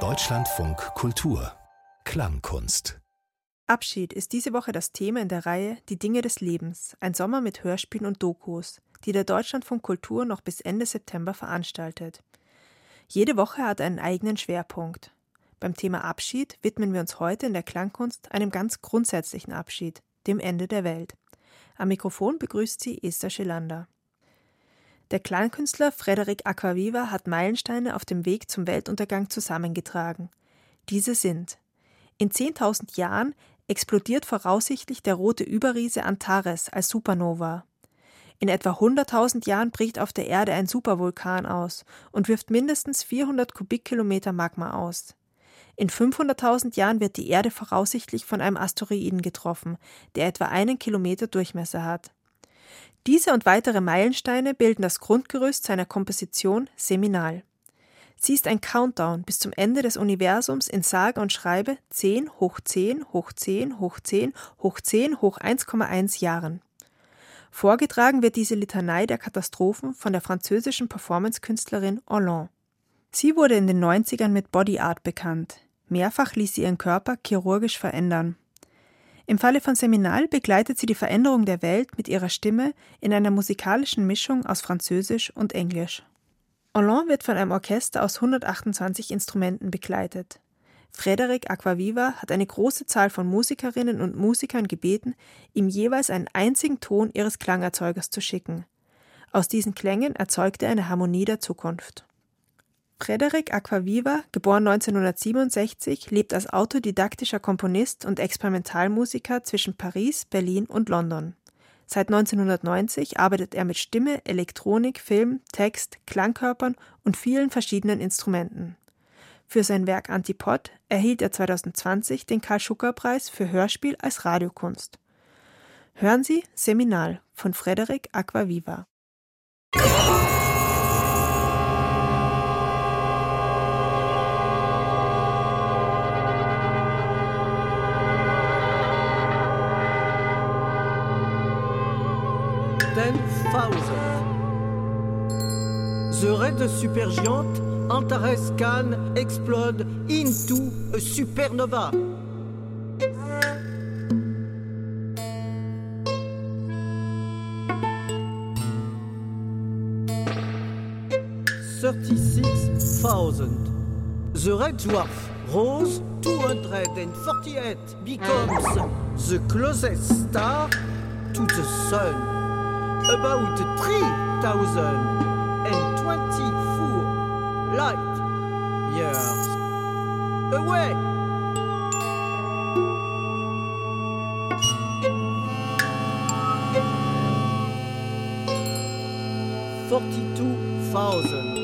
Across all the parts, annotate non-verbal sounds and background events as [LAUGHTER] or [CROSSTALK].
Deutschlandfunk Kultur Klangkunst Abschied ist diese Woche das Thema in der Reihe Die Dinge des Lebens, ein Sommer mit Hörspielen und Dokus, die der Deutschlandfunk Kultur noch bis Ende September veranstaltet. Jede Woche hat einen eigenen Schwerpunkt. Beim Thema Abschied widmen wir uns heute in der Klangkunst einem ganz grundsätzlichen Abschied, dem Ende der Welt. Am Mikrofon begrüßt sie Esther Schelander. Der Klangkünstler Frederik Aquaviva hat Meilensteine auf dem Weg zum Weltuntergang zusammengetragen. Diese sind in 10.000 Jahren explodiert voraussichtlich der rote Überriese Antares als Supernova. In etwa 100.000 Jahren bricht auf der Erde ein Supervulkan aus und wirft mindestens 400 Kubikkilometer Magma aus. In 500.000 Jahren wird die Erde voraussichtlich von einem Asteroiden getroffen, der etwa einen Kilometer Durchmesser hat. Diese und weitere Meilensteine bilden das Grundgerüst seiner Komposition Seminal. Sie ist ein Countdown bis zum Ende des Universums in sage und schreibe 10 hoch 10 hoch 10 hoch 10 hoch 10 hoch 1,1 Jahren. Vorgetragen wird diese Litanei der Katastrophen von der französischen Performancekünstlerin Hollande. Sie wurde in den 90ern mit Body Art bekannt. Mehrfach ließ sie ihren Körper chirurgisch verändern. Im Falle von Seminal begleitet sie die Veränderung der Welt mit ihrer Stimme in einer musikalischen Mischung aus Französisch und Englisch. Hollande wird von einem Orchester aus 128 Instrumenten begleitet. Frédéric Aquaviva hat eine große Zahl von Musikerinnen und Musikern gebeten, ihm jeweils einen einzigen Ton ihres Klangerzeugers zu schicken. Aus diesen Klängen erzeugt er eine Harmonie der Zukunft. Frédéric Aquaviva, geboren 1967, lebt als autodidaktischer Komponist und Experimentalmusiker zwischen Paris, Berlin und London. Seit 1990 arbeitet er mit Stimme, Elektronik, Film, Text, Klangkörpern und vielen verschiedenen Instrumenten. Für sein Werk Antipod erhielt er 2020 den Karl-Schucker-Preis für Hörspiel als Radiokunst. Hören Sie Seminal von Frédéric Aquaviva. The red supergiant Antares can explode into a supernova. Thirty-six thousand. The red dwarf Rose 248 becomes the closest star to the sun about 3,024 light years away. Forty-two thousand.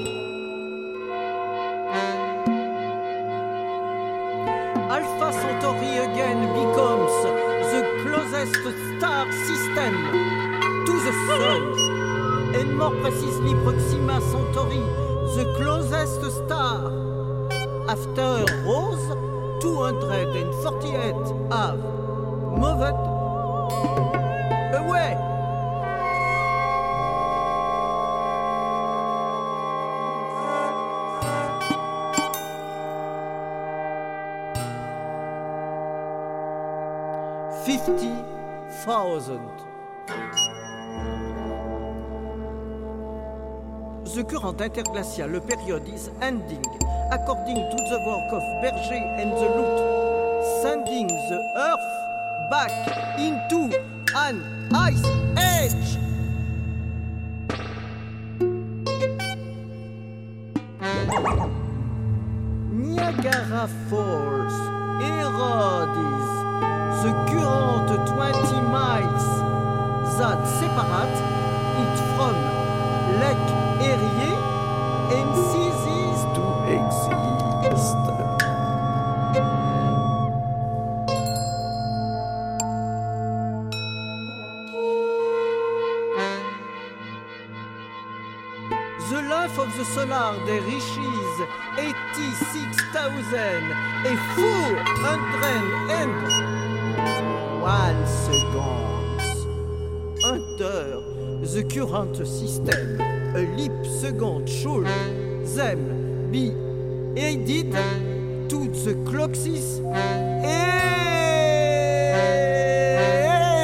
Alpha Centauri again becomes the closest star system the sun, and more precisely Proxima Centauri, the closest star. After Rose, 248 have moved away. Fifty thousand. The current interglacial period is ending, according to the work of Berger and the Loot, sending the Earth back into an ice age. Niagara Falls erodes the current 20 miles that separate 86,401 seconds. Under the current system. a leap second should them be added to the cloxis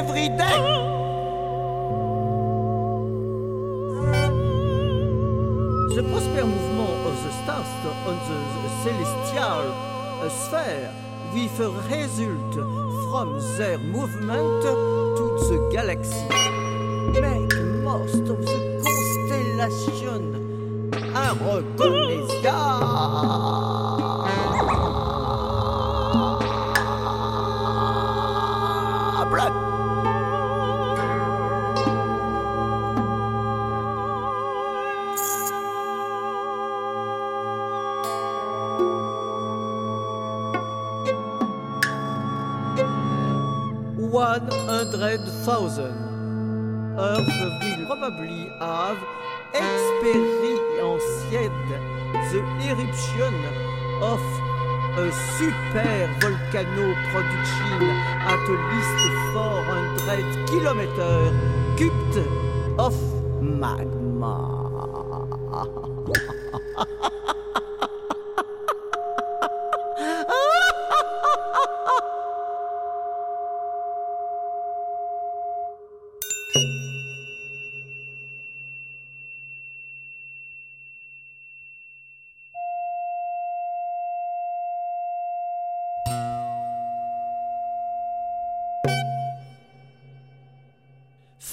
every day. The prosper movement of the stars on the sphere a result from their movement to the galaxy. Make most of the constellation inreconnaissable. Super volcano production at least 400 kilometers cubed of magma. [LAUGHS]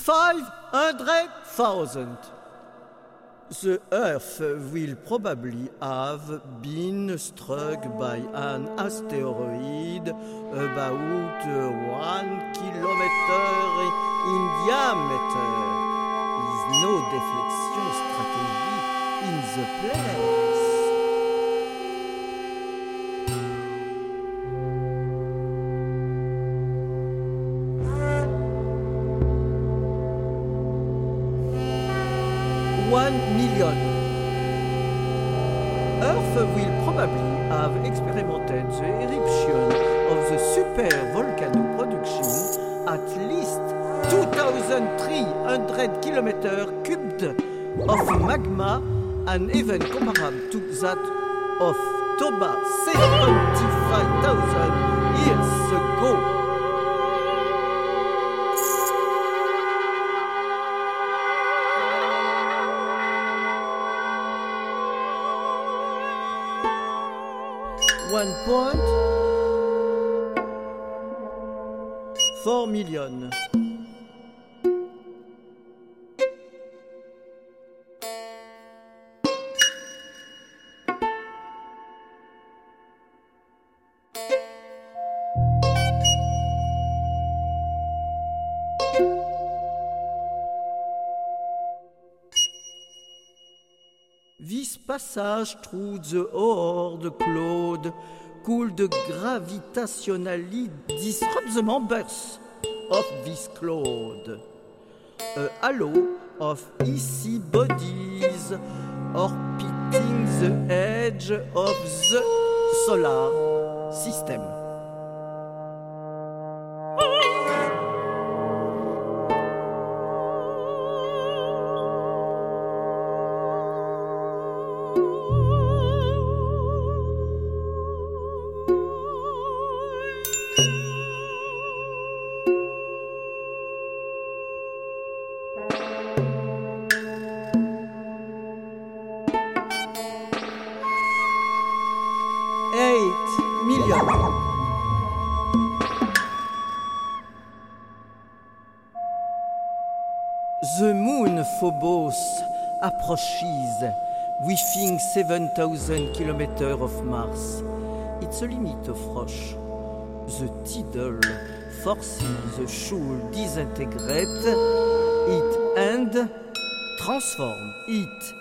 Five hundred thousand. The Earth will probably have been struck by an asteroid about one kilometer in diameter. Is no deflection strategy in the place. That of Toba 75,000 years ago. One point four million. Passage through the horde cloud could gravitationally disrupt the members of this cloud. A halo of icy bodies orbiting the edge of the solar system. Approaches within 7,000 kilometers of Mars. It's a limit of Roche. The tidal forces should disintegrate it and transform it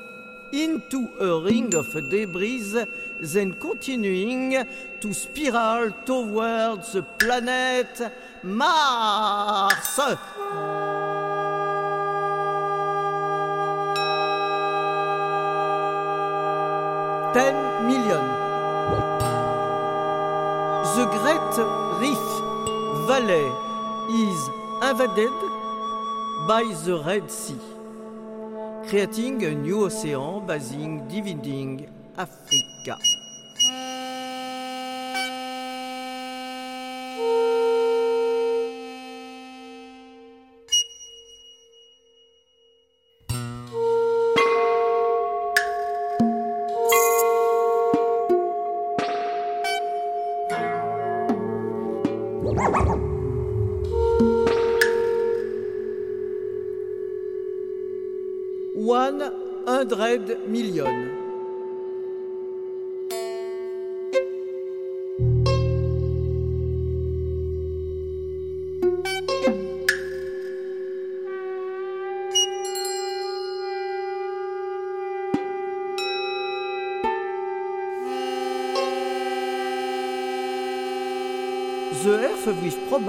into a ring of debris, then continuing to spiral towards the planet Mars. Ten million. The Great Reef Valley is invaded by the Red Sea creating a new ocean basing dividing Africa.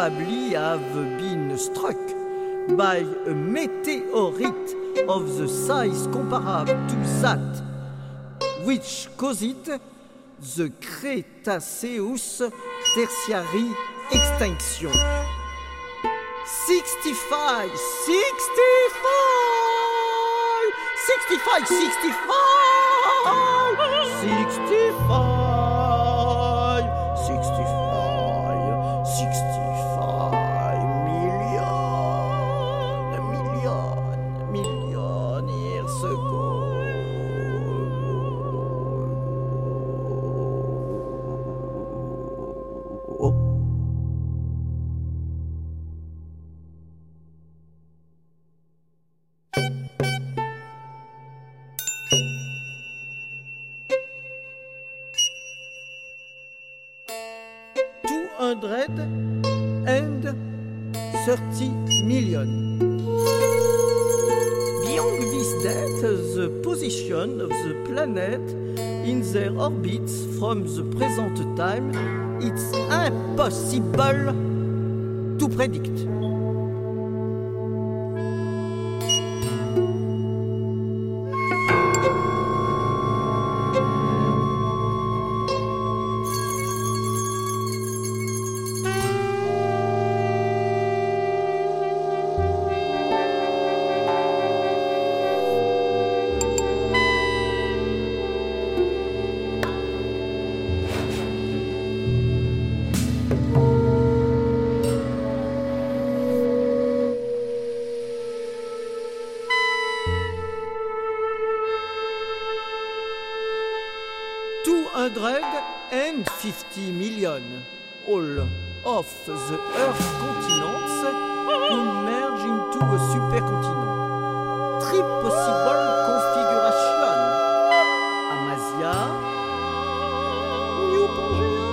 Probably have been struck by a meteorite of the size comparable to that which caused the Cretaceous tertiary extinction. 65, 65, 65, 65, 65, from the present time, it's impossible a supercontinent. Three possible configuration. Amasia, New Pangea.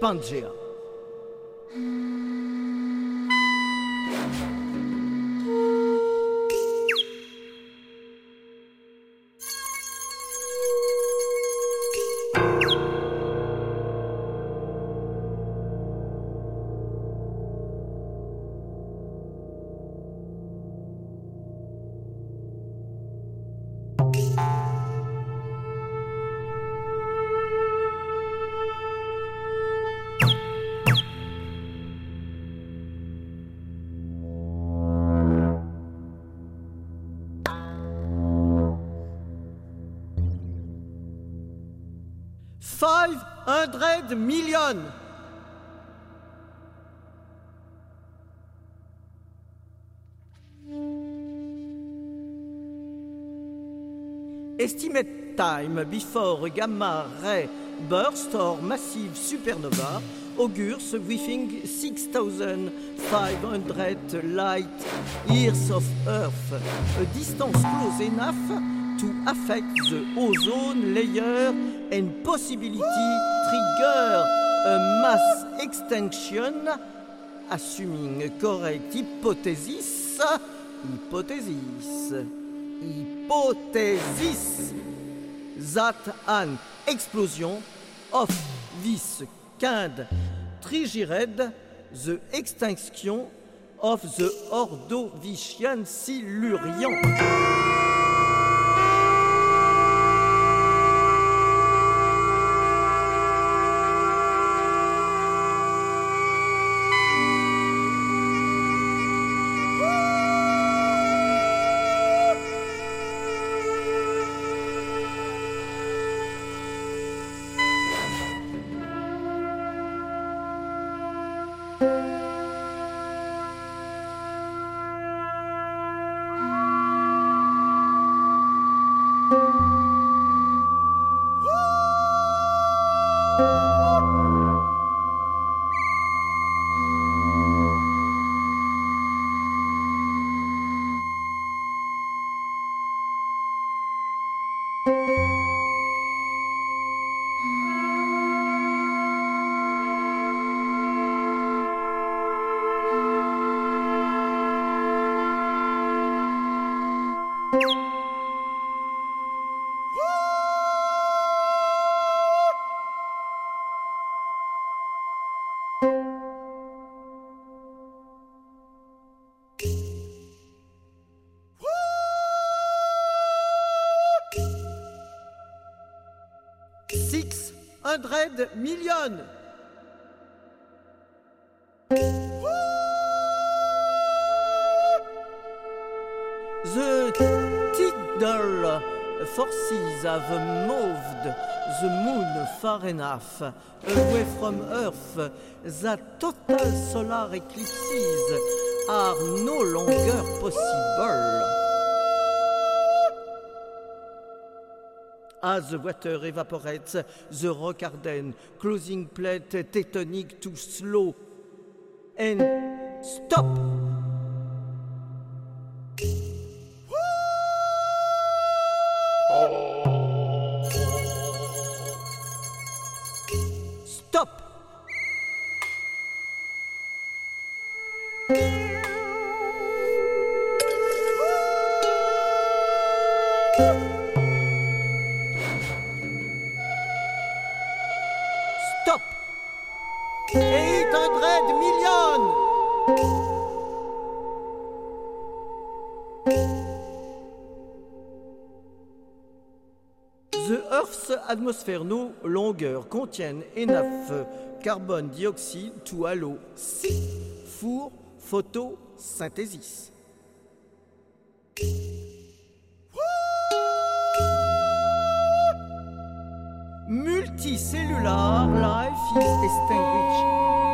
Pangea. Hundred million. Estimate time before gamma ray burst or massive supernova augurs within 6,500 light years of Earth, a distance close enough to affect the ozone layer and possibility trigger a mass extinction, assuming correct hypothesis. Hypothesis. Hypothesis that an explosion of this kind triggered the extinction of the Ordovician Silurian. Hundred million. The tidal forces have moved the moon far enough away from Earth that total solar eclipses are no longer possible. As the water evaporates, the rock harden, closing plate tectonic to slow and stop. Stop. Earth's atmosphere no longer contiennent enough carbon dioxide to allow C for photosynthesis. Multicellular life is extinguished.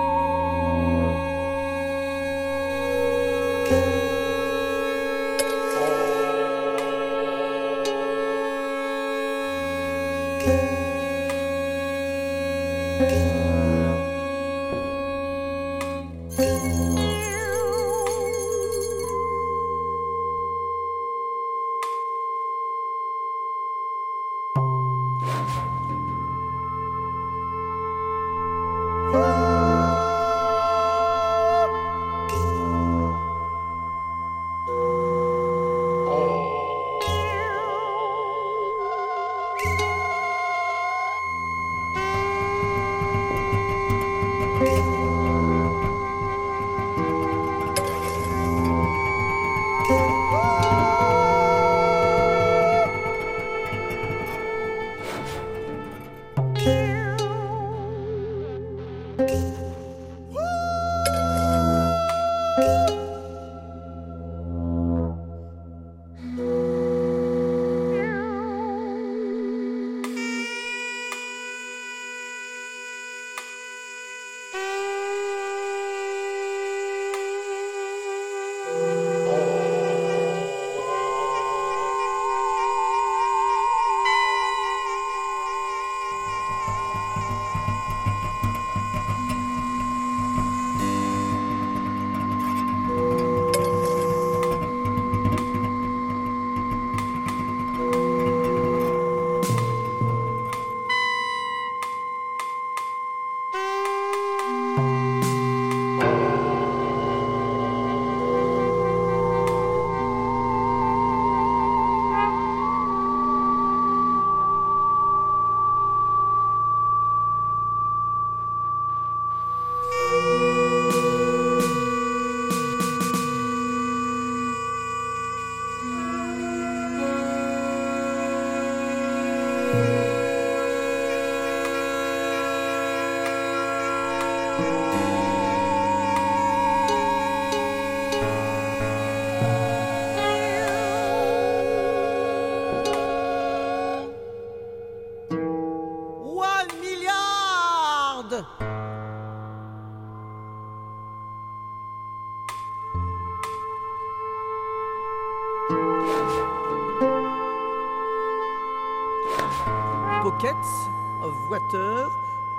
Pockets of water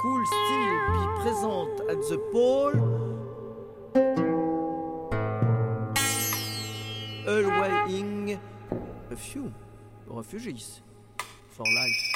could still be present at the pole, allowing a few refugees for life.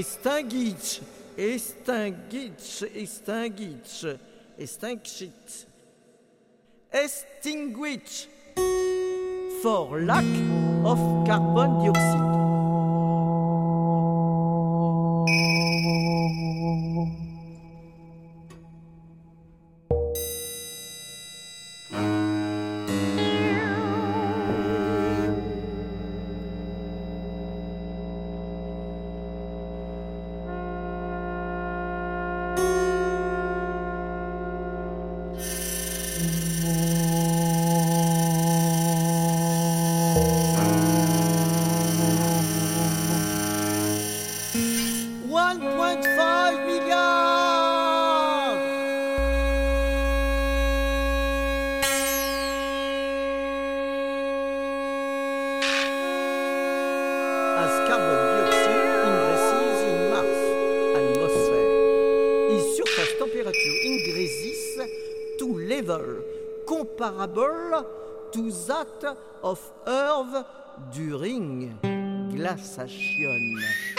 Extinguished. Extinguished. Extinguished. Extinguished. Extinguished. Extinguished. For lack of carbon dioxide. Comparable to that of Earth during glaciation.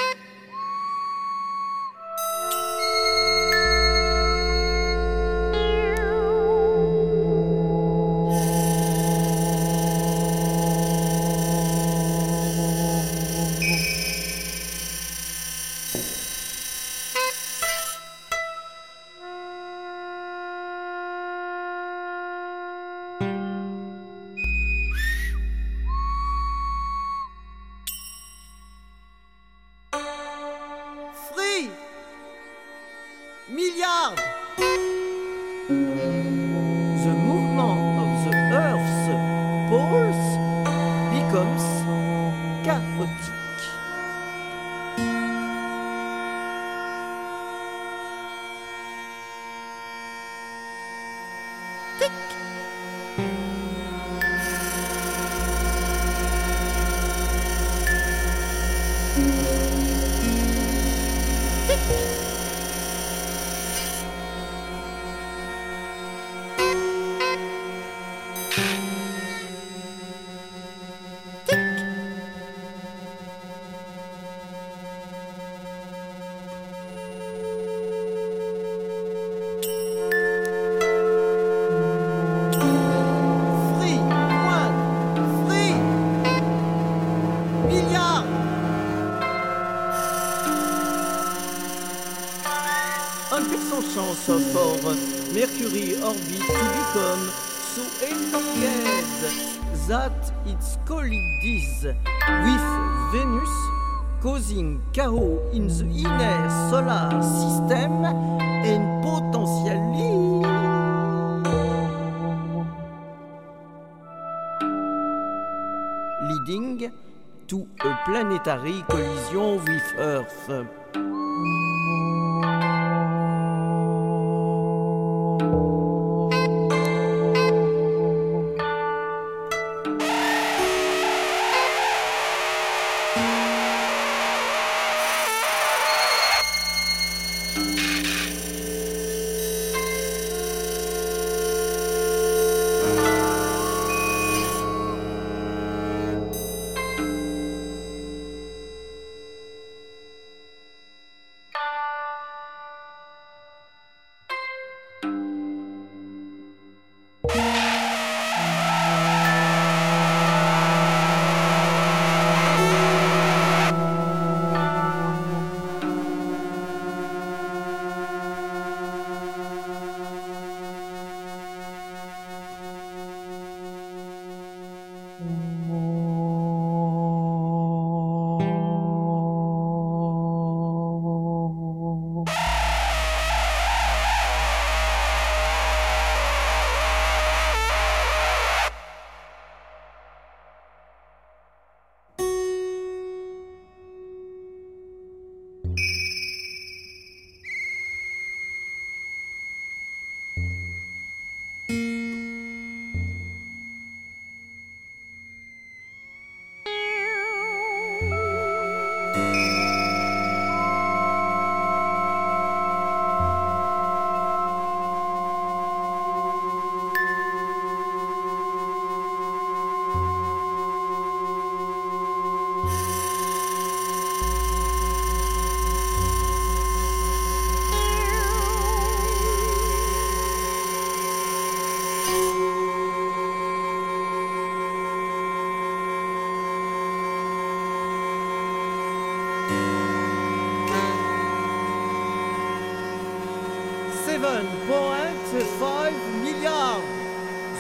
That it collides with Venus, causing chaos in the inner solar system and potentially leading to a planetary collision with Earth.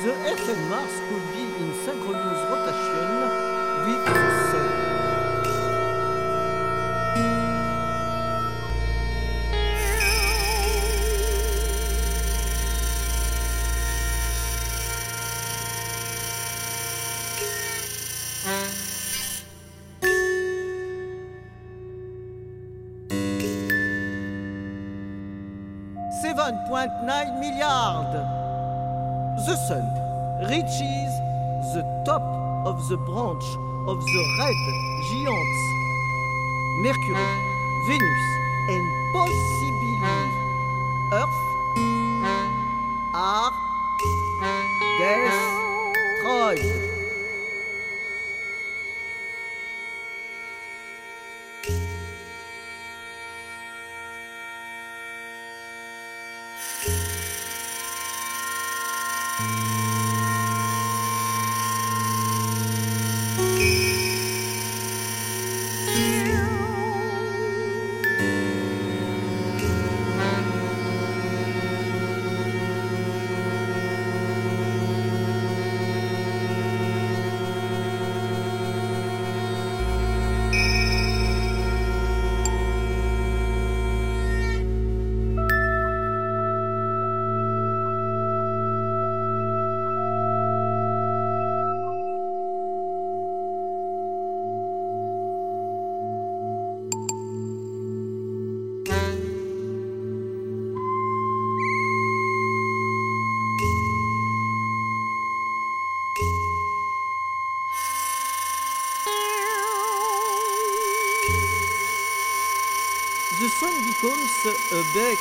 The Mars could be in synchronous rotation with the Sun. Seven point nine milliard. The sun reaches the top of the branch of the red giants. Mercury, Venus, and possibly Earth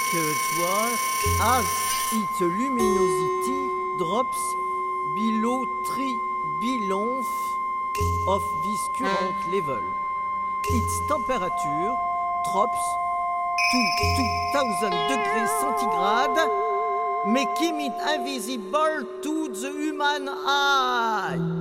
star as its luminosity drops below 3 billionth of this current level. Its temperature drops to 2000 degrees centigrade, making it invisible to the human eye.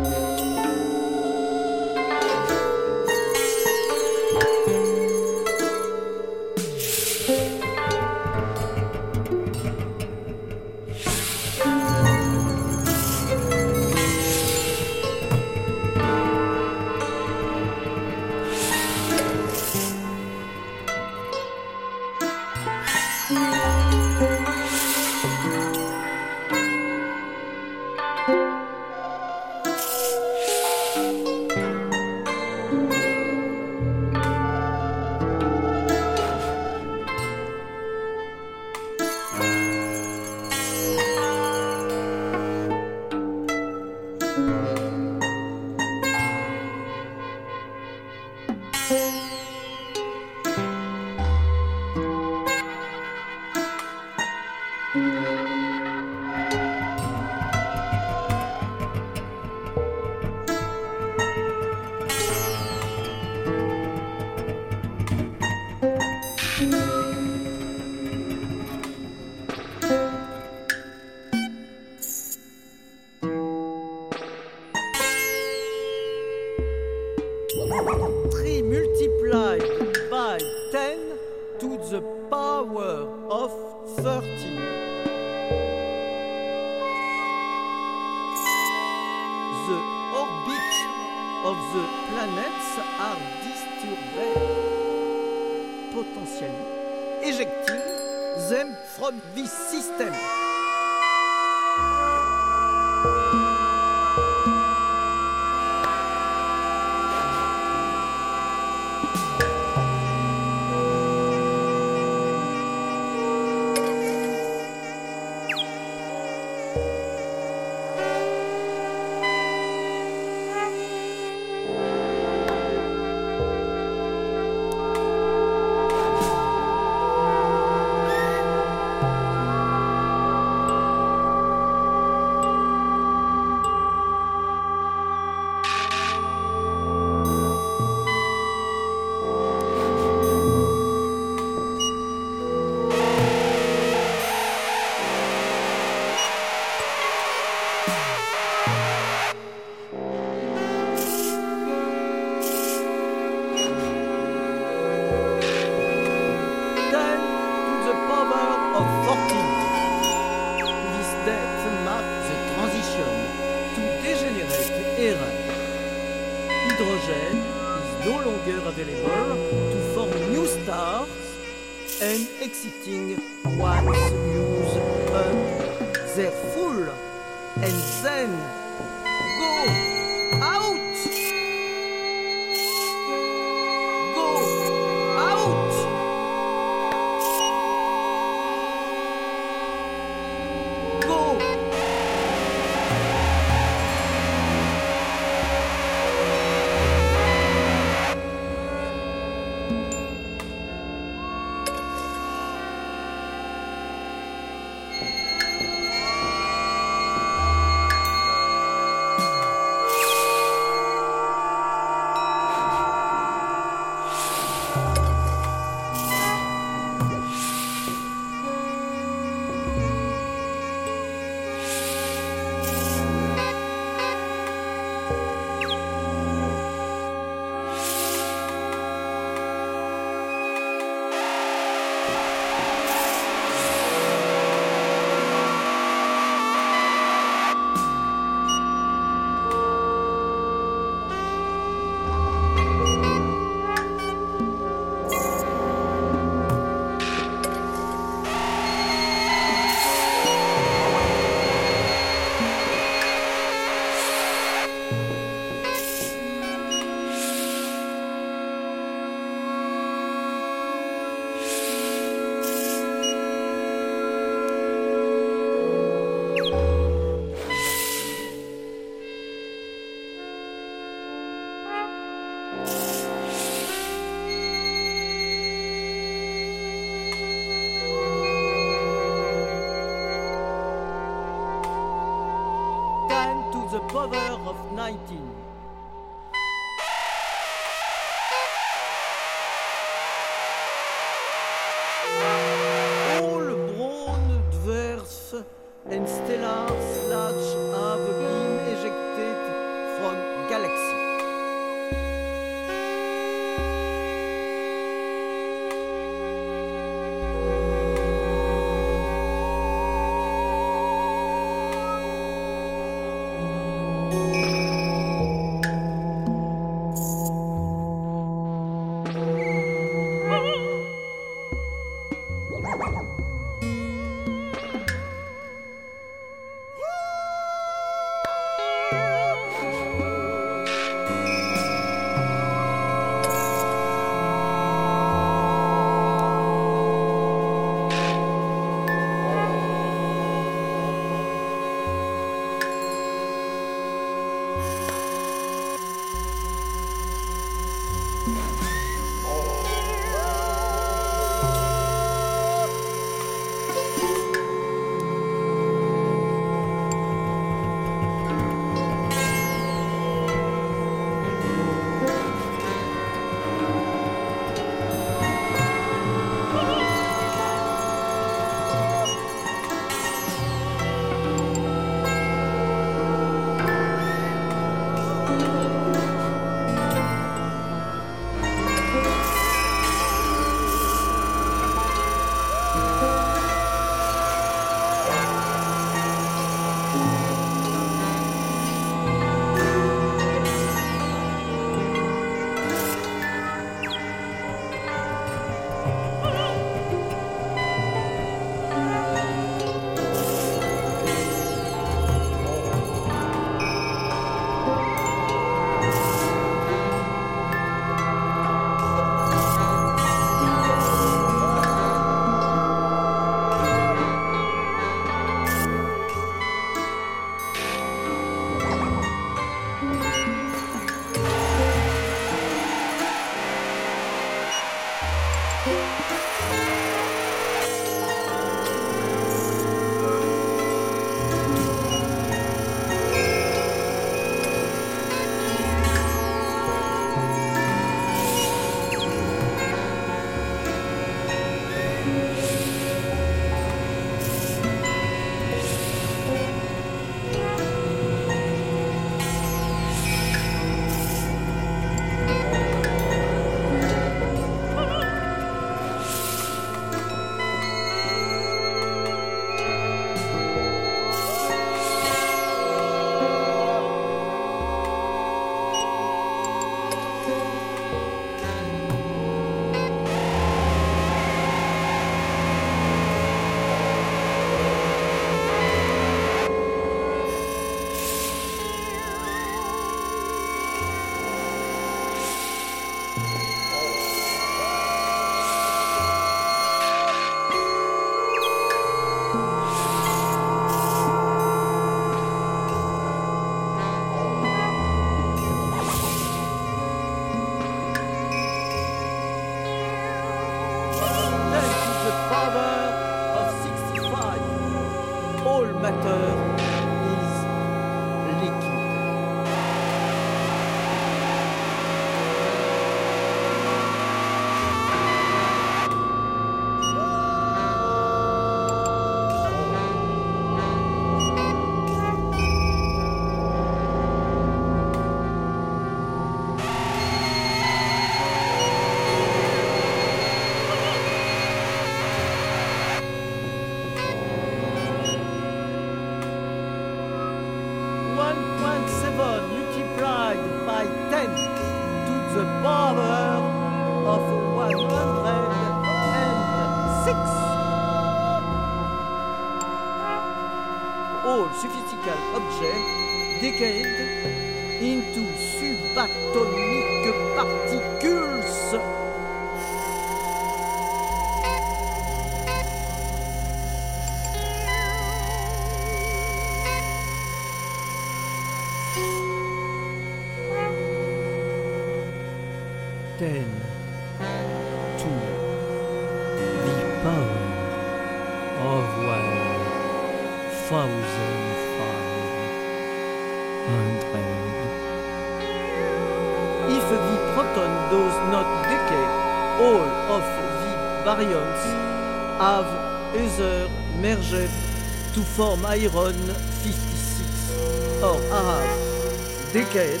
form iron 56 or have decayed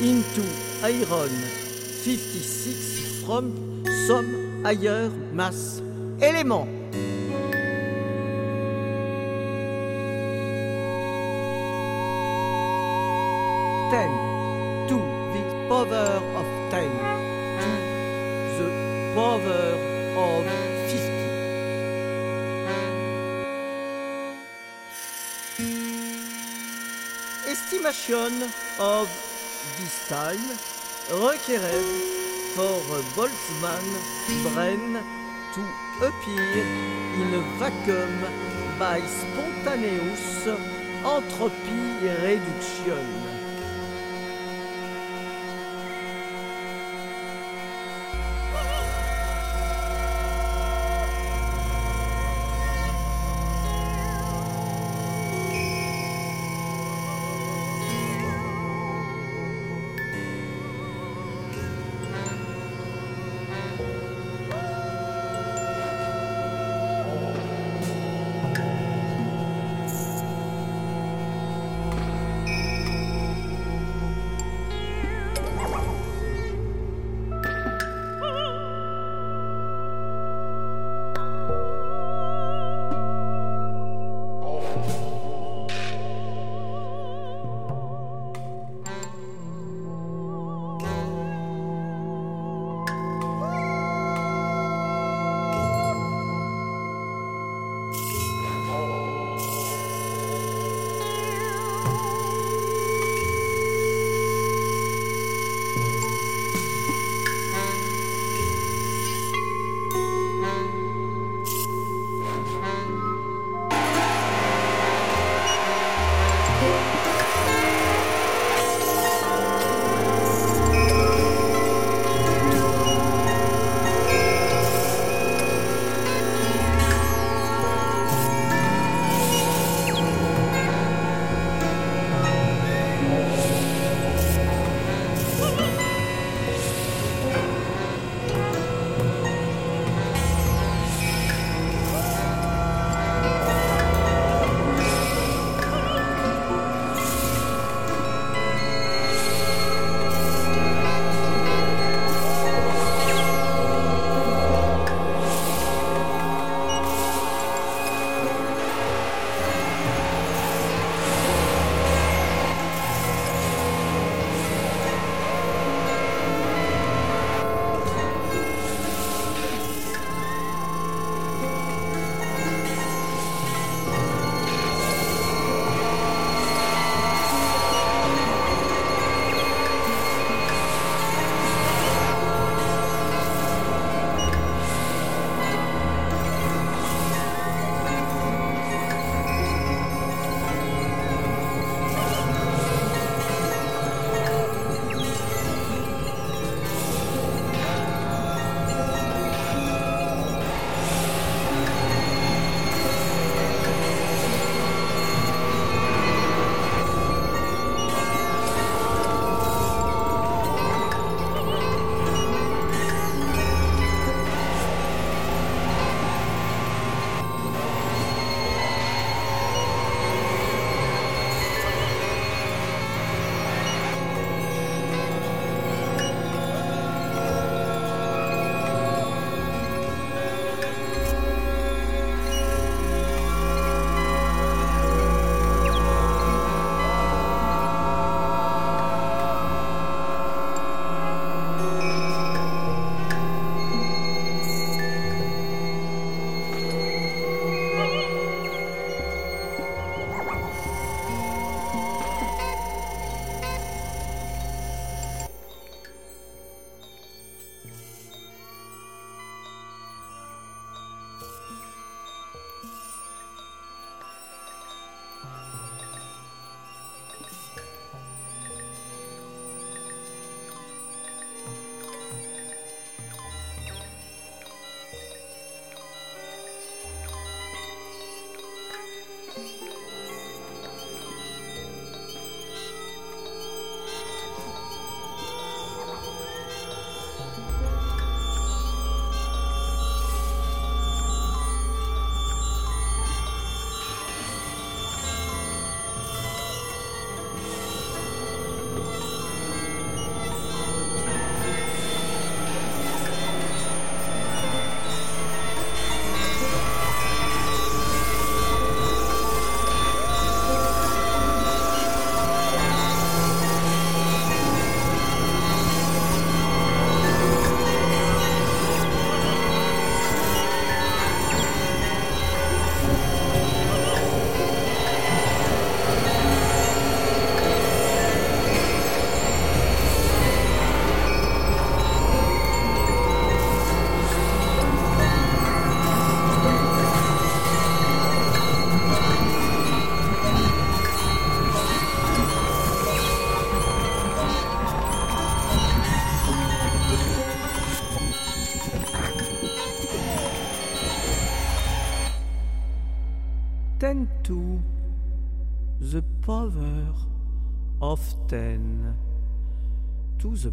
into iron 56 from some higher mass element. Ten to the power of ten to the power of Of this time required for Boltzmann brain to appear in a vacuum by spontaneous entropy reduction.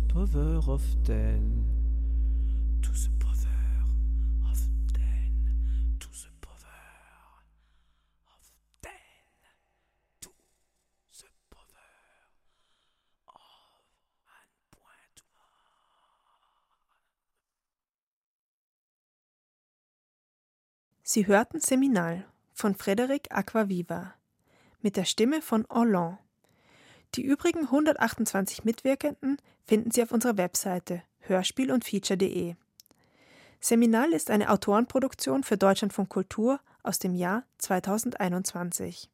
Power of ten. To the power of ten. To the power of ten. To the power of un point. Sie hörten Seminal von Frederic Aquaviva mit der Stimme von Hollande. Die übrigen 128 Mitwirkenden finden Sie auf unserer Webseite hörspiel und feature.de. Seminal ist eine Autorenproduktion für Deutschland von Kultur aus dem Jahr 2021.